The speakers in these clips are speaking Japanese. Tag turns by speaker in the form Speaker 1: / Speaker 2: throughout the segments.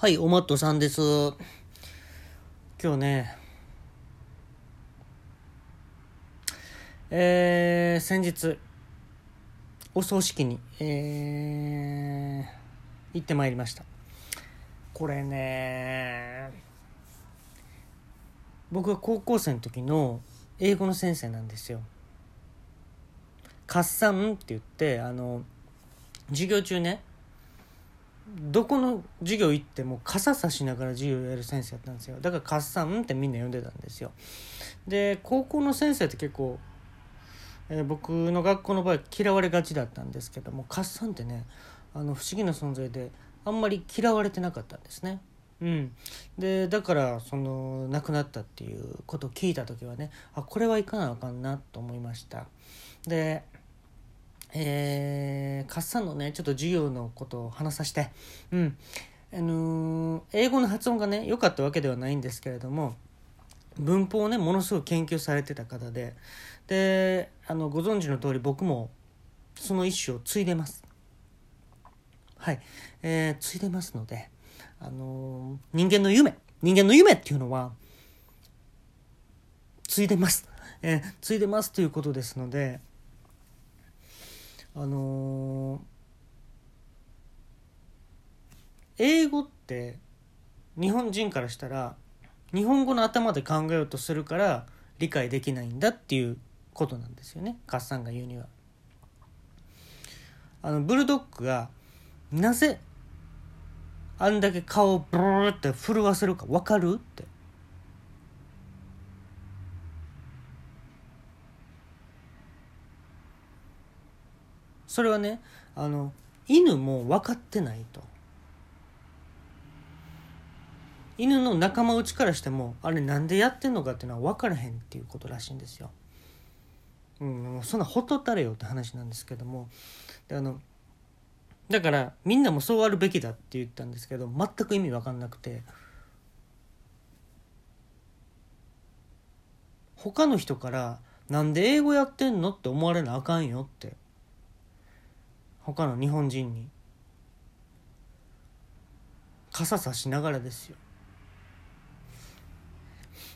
Speaker 1: はい、おまっとさんです。今日ね、えー、先日、お葬式に、えー、行ってまいりました。これね、僕が高校生の時の英語の先生なんですよ。カッサンって言って、あの、授業中ね、どこの授業行っても傘差しながら授業やる先生やったんですよ。だから「カッサン」ってみんな呼んでたんですよ。で高校の先生って結構、えー僕の学校の場合嫌われがちだったんですけどもカッサンってねあの不思議な存在であんまり嫌われてなかったんですね。うん、でだからその亡くなったっていうことを聞いた時はねあこれはいかなあかんなと思いました。でえー、カッサンのねちょっと授業のことを話させて。うん。あのー英語の発音がね良かったわけではないんですけれども文法をねものすごく研究されてた方で。であのご存知の通り僕もその一種を継いでます。はい、えー、継いでますのであのー人間の夢人間の夢っていうのは継いでます、えー、継いでますということですのであのー英語って日本人からしたら日本語の頭で考えようとするから理解できないんだっていうことなんですよねカッサンが言うには。あのブルドッグがなぜあんだけ顔をブルーって震わせるか分かるって。それはねあの犬も分かってないと犬の仲間内からしてもあれなんでやってんのかっていうのは分からへんっていうことらしいんですよ。うん、もうそんなほとたれよって話なんですけどもであのだからみんなもそうあるべきだって言ったんですけど全く意味分かんなくて他の人から「なんで英語やってんの?」って思われなあかんよって他の日本人に。傘さしながらですよ。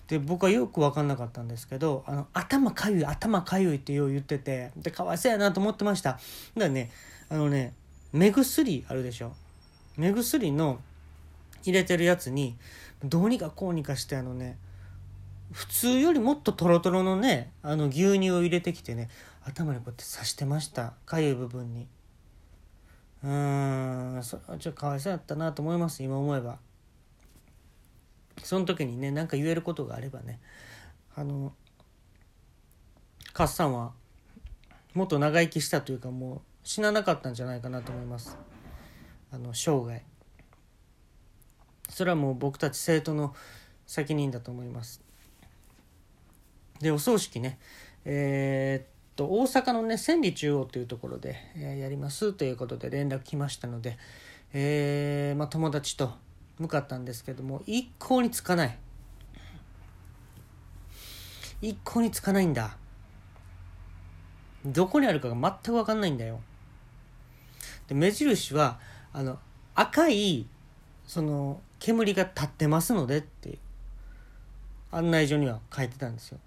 Speaker 1: で僕はよく分かんなかったんですけどあの頭かゆい頭かゆいってよう言っててでかわいそうやなと思ってました。だからねあのね目薬あるでしょ。目薬の入れてるやつにどうにかこうにかしてあのね普通よりもっとトロトロのねあの牛乳を入れてきてね頭にこうやって刺してました。かゆい部分に。うーんそれはちょっとかわいそうやったなと思います今思えば。その時にね何か言えることがあればね。あのカッサンはもっと長生きしたというかもう死ななかったんじゃないかなと思います。あの生涯。それはもう僕たち生徒の責任だと思います。でお葬式ね。えーっと大阪のね千里中央というところで、えーやりますということで連絡来ましたので、えーまあ、友達と向かったんですけども一向につかない。一向につかないんだ。どこにあるかが全く分かんないんだよ。で目印はあの赤いその煙が立ってますのでっていう案内所には書いてたんですよ。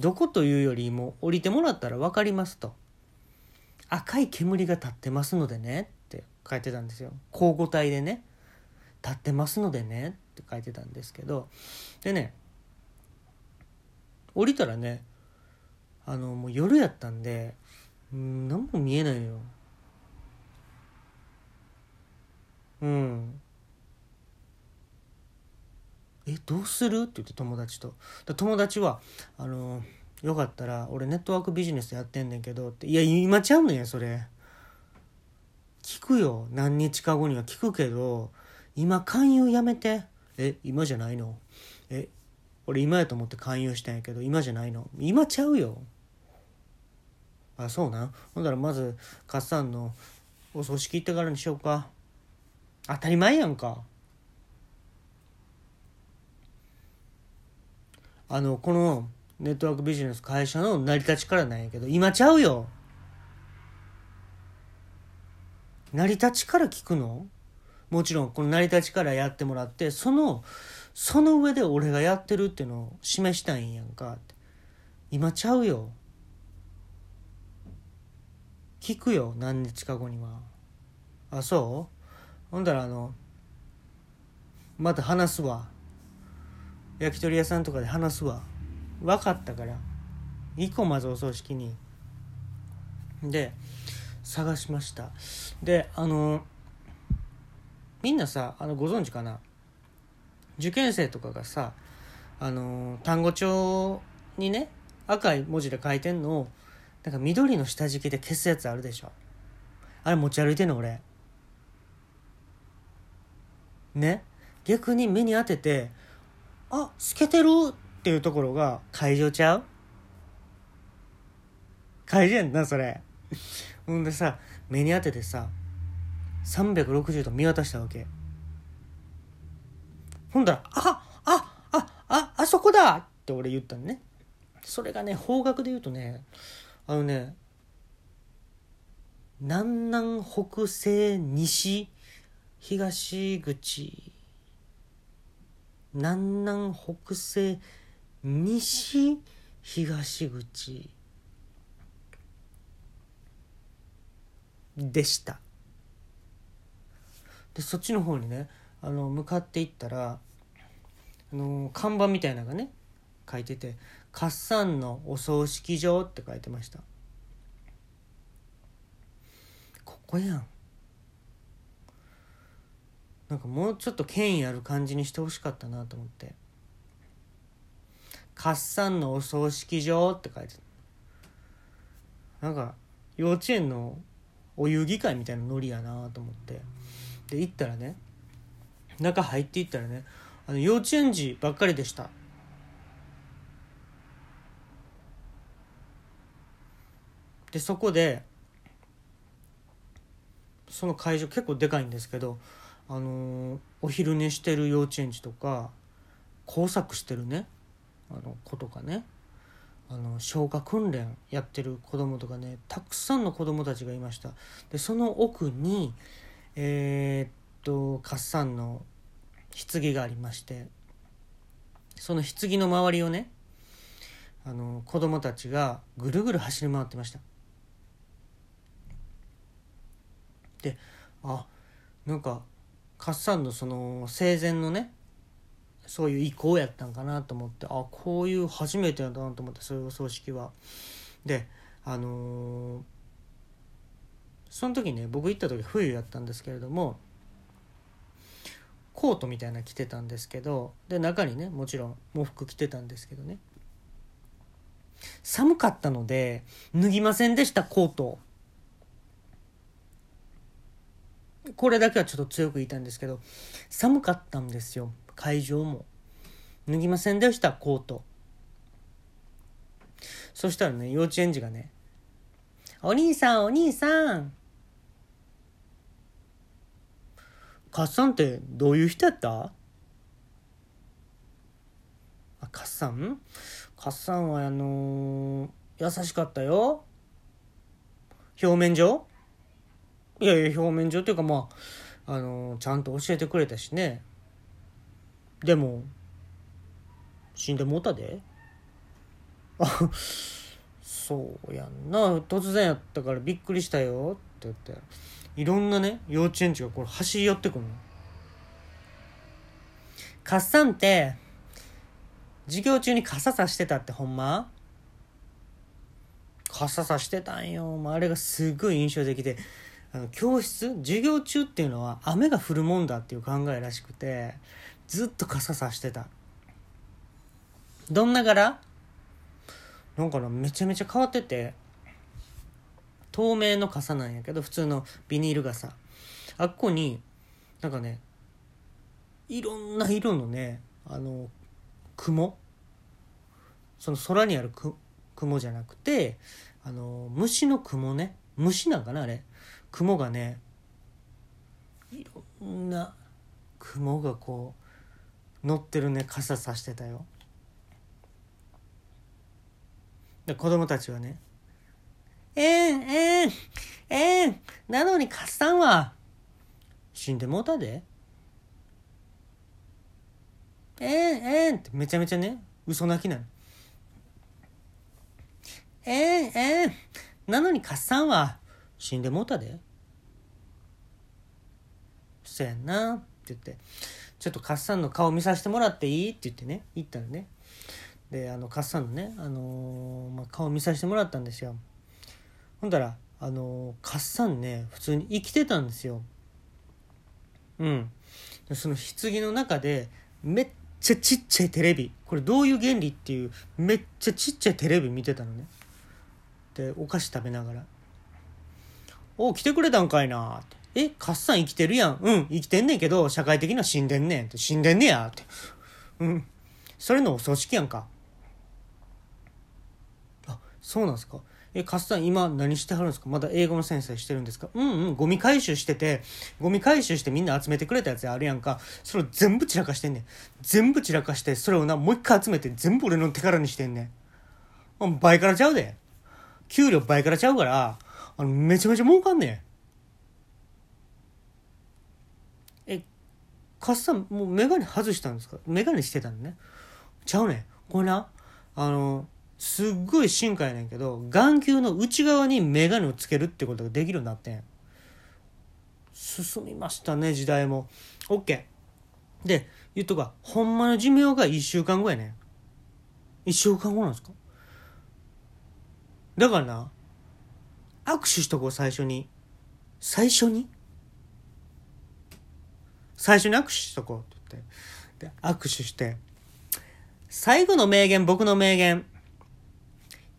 Speaker 1: どこというよりも降りてもらったら分かりますと。赤い煙が立ってますのでねって書いてたんですよ。交互体でね。立ってますのでねって書いてたんですけど。でね降りたらねあのもう夜やったんでうん何も見えないよ。うん。えどうする？って言って友達と。友達はあのよかったら俺ネットワークビジネスやってんねんけどっていや今ちゃうのやそれ。聞くよ。何日か後には聞くけど今勧誘やめて。え今じゃないの？え俺今やと思って勧誘したんやけど今じゃないの？今ちゃうよ。あそうなん？ほんだらまずカッサンのお葬式行ってからにしようか。当たり前やんか。あのこのネットワークビジネス会社の成り立ちからなんやけど今ちゃうよ。成り立ちから聞くの？もちろんこの成り立ちからやってもらってそのその上で俺がやってるっていうのを示したいんやんか。今ちゃうよ。聞くよ何日か後には。あそう？ほんだらあのまた話すわ。焼き鳥屋さんとかで話すわ。分かったから。行こうまずお葬式に。で探しました。であのみんなさあのご存知かな？受験生とかがさあの単語帳にね赤い文字で書いてんのをなんか緑の下敷きで消すやつあるでしょ。あれ持ち歩いてんの俺。ね？逆に目に当ててあ透けてるっていうところが会場ちゃう？会場やんなそれ。ほんでさ目に当ててさ360度見渡したわけ。ほんだら「あああああそこだ!」って俺言ったのね。それがね方角で言うとねあのね南南北西西東口南南北西西東口でした。でそっちの方にねあの向かっていったらあの看板みたいなのがね書いてて「カッサンのお葬式場」って書いてました。ここやん。なんかもうちょっと権威ある感じにしてほしかったなと思って「カッサンのお葬式場」って書いてなんか幼稚園のお遊戯会みたいなノリやなと思って。で行ったらね中入っていったらねあの幼稚園児ばっかりでした。でそこでその会場結構でかいんですけど、あのーお昼寝してる幼稚園児とか工作してるねあの子とかね。あの消火訓練やってる子供とかねたくさんの子供たちがいました。でその奥にえーっとカッサンの棺がありましてその棺の周りをねあの子供たちがぐるぐる走り回ってました。であなんかカッサンのその生前のねそういう意向やったんかなと思ってあこういう初めてやだなと思ってそういうお葬式は。であのーその時ね僕行った時冬やったんですけれどもコートみたいな着てたんですけどで中にねもちろん喪服着てたんですけどね。寒かったので脱ぎませんでしたコートこれだけはちょっと強く言いたいんですけど寒かったんですよ。会場も脱ぎませんでしたコート。そしたらね幼稚園児がね「お兄さんお兄さん。カッサンってどういう人やった?」あカッサン？カッサンはあのー優しかったよ。表面上？いやいや表面上っていうかまああのーちゃんと教えてくれたしね。でも死んでもうたで。あそうやんな。突然やったからびっくりしたよって言って。いろんなね幼稚園児がこれ走り寄ってくるの。カッサンって授業中に傘さしてたってほんま？傘さしてたんよ。もうあれがすごい印象的で。あの教室？授業中っていうのは雨が降るもんだっていう考えらしくて。ずっと傘さしてた。どんな柄？なんかなめちゃめちゃ変わってて。透明の傘なんやけど普通のビニール傘。あっこになんかねいろんな色のねあの雲？その空にあるく雲じゃなくてあの虫の雲ね。虫なんかなあれ？雲がねいろんな雲がこう乗ってるね傘さしてたよ。で子供たちはね「えんえんえんなのにカッサンは。死んでもうたで。えー、えー、ってめちゃめちゃね嘘泣きなのえー、えー、なのにカッサンは。死んでもうたで。そやなって言って。ちょっとカッサンの顔見させてもらっていい？って言ってね。言ったらね。であのカッサンのね、あのー、まあ、顔見させてもらったんですよ。ほんだらあのー、カッサンね普通に生きてたんですよ。うん。その棺の中でめっちゃちっちゃいテレビ。これどういう原理っていうめっちゃちっちゃいテレビ見てたのね。でお菓子食べながら「お来てくれたんかいな」って「えカッサン生きてるやんうん生きてんねんけど社会的には死んでんねん」って「死んでんねや」ってうんそれのお葬式やんかあそうなんすかえ、カスタン今何してはるんですか？まだ英語の先生してるんですか？うんうん、ゴミ回収してて、ゴミ回収してみんな集めてくれたやつあるやんか。それを全部散らかしてんねん。全部散らかして、それをな、もう一回集めて全部俺の手からにしてんねん。倍からちゃうで。給料倍からちゃうから、あの、めちゃめちゃ儲かんねん。え、カスタンもうメガネ外したんですか？メガネしてたのね。ちゃうねん。これな、あの、すっごい進化やねんけど眼球の内側に眼鏡をつけるってことができるようになってん。進みましたね時代も。OK で言っとくわ。ほんまの寿命が1週間後やねん。1週間後なんですか？だからな握手しとこう最初に。最初に？最初に握手しとこうって言ってで握手して最後の名言僕の名言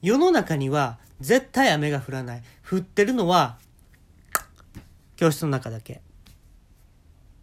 Speaker 1: 世の中には絶対雨が降らない。降ってるのは教室の中だけ。